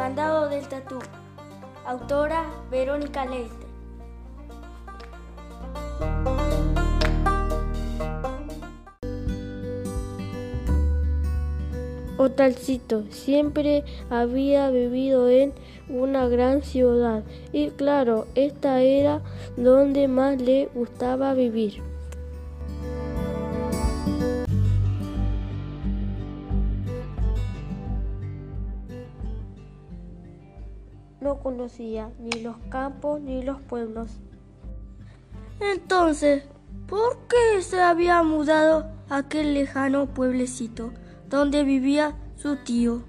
mandado del tatú. Autora Verónica Leite. Otalcito siempre había vivido en una gran ciudad y claro, esta era donde más le gustaba vivir. No conocía ni los campos ni los pueblos. Entonces, ¿por qué se había mudado a aquel lejano pueblecito? donde vivía su tío.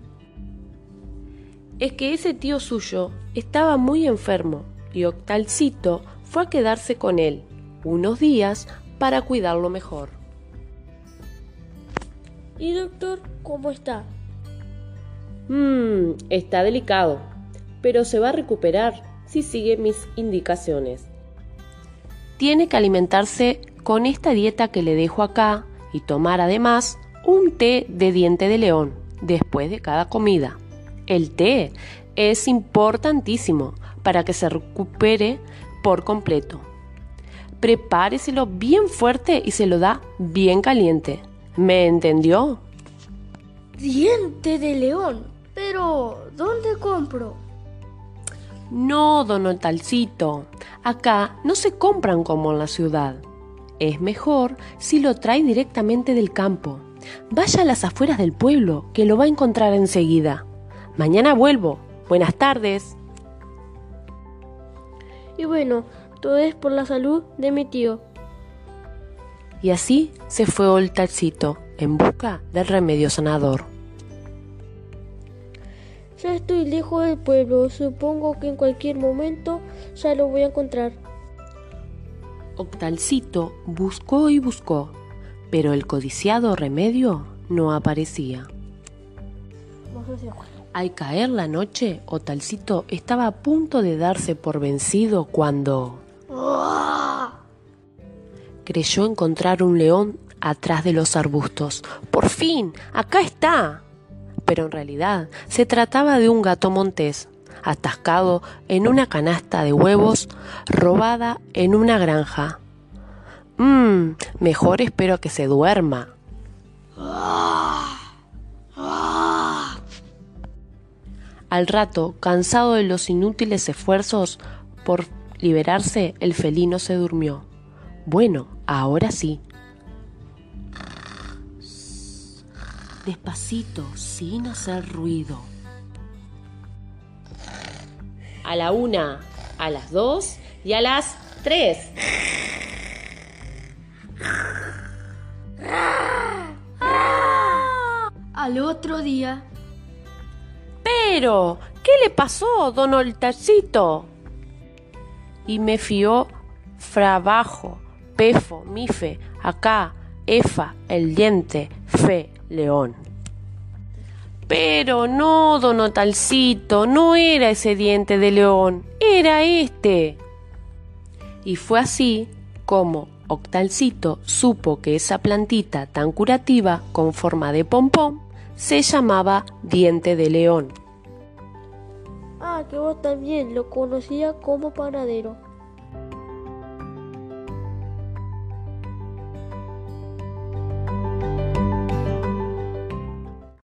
Es que ese tío suyo estaba muy enfermo y Octalcito fue a quedarse con él unos días para cuidarlo mejor. ¿Y doctor, cómo está? Mmm, está delicado, pero se va a recuperar si sigue mis indicaciones. Tiene que alimentarse con esta dieta que le dejo acá y tomar además un té de diente de león después de cada comida. El té es importantísimo para que se recupere por completo. Prepáreselo bien fuerte y se lo da bien caliente. ¿Me entendió? Diente de león. Pero, ¿dónde compro? No, don Talcito. Acá no se compran como en la ciudad. Es mejor si lo trae directamente del campo. Vaya a las afueras del pueblo, que lo va a encontrar enseguida. Mañana vuelvo. Buenas tardes. Y bueno, todo es por la salud de mi tío. Y así se fue el talcito en busca del remedio sanador. Ya estoy lejos del pueblo, supongo que en cualquier momento ya lo voy a encontrar. Octalcito buscó y buscó, pero el codiciado remedio no aparecía. Al caer la noche, Otalcito estaba a punto de darse por vencido cuando creyó encontrar un león atrás de los arbustos. ¡Por fin! ¡Acá está! Pero en realidad se trataba de un gato montés, atascado en una canasta de huevos robada en una granja. Mmm, mejor espero que se duerma. Al rato, cansado de los inútiles esfuerzos por liberarse, el felino se durmió. Bueno, ahora sí. Despacito, sin hacer ruido. A la una, a las dos y a las tres. Al otro día. Pero, ¿qué le pasó, don Oltacito? Y me fió frabajo, pefo, mife, acá, efa, el diente, fe, león. Pero no, don Otalcito, no era ese diente de león, era este. Y fue así como Octalcito supo que esa plantita tan curativa con forma de pompón se llamaba diente de león. Ah, que vos también lo conocía como panadero.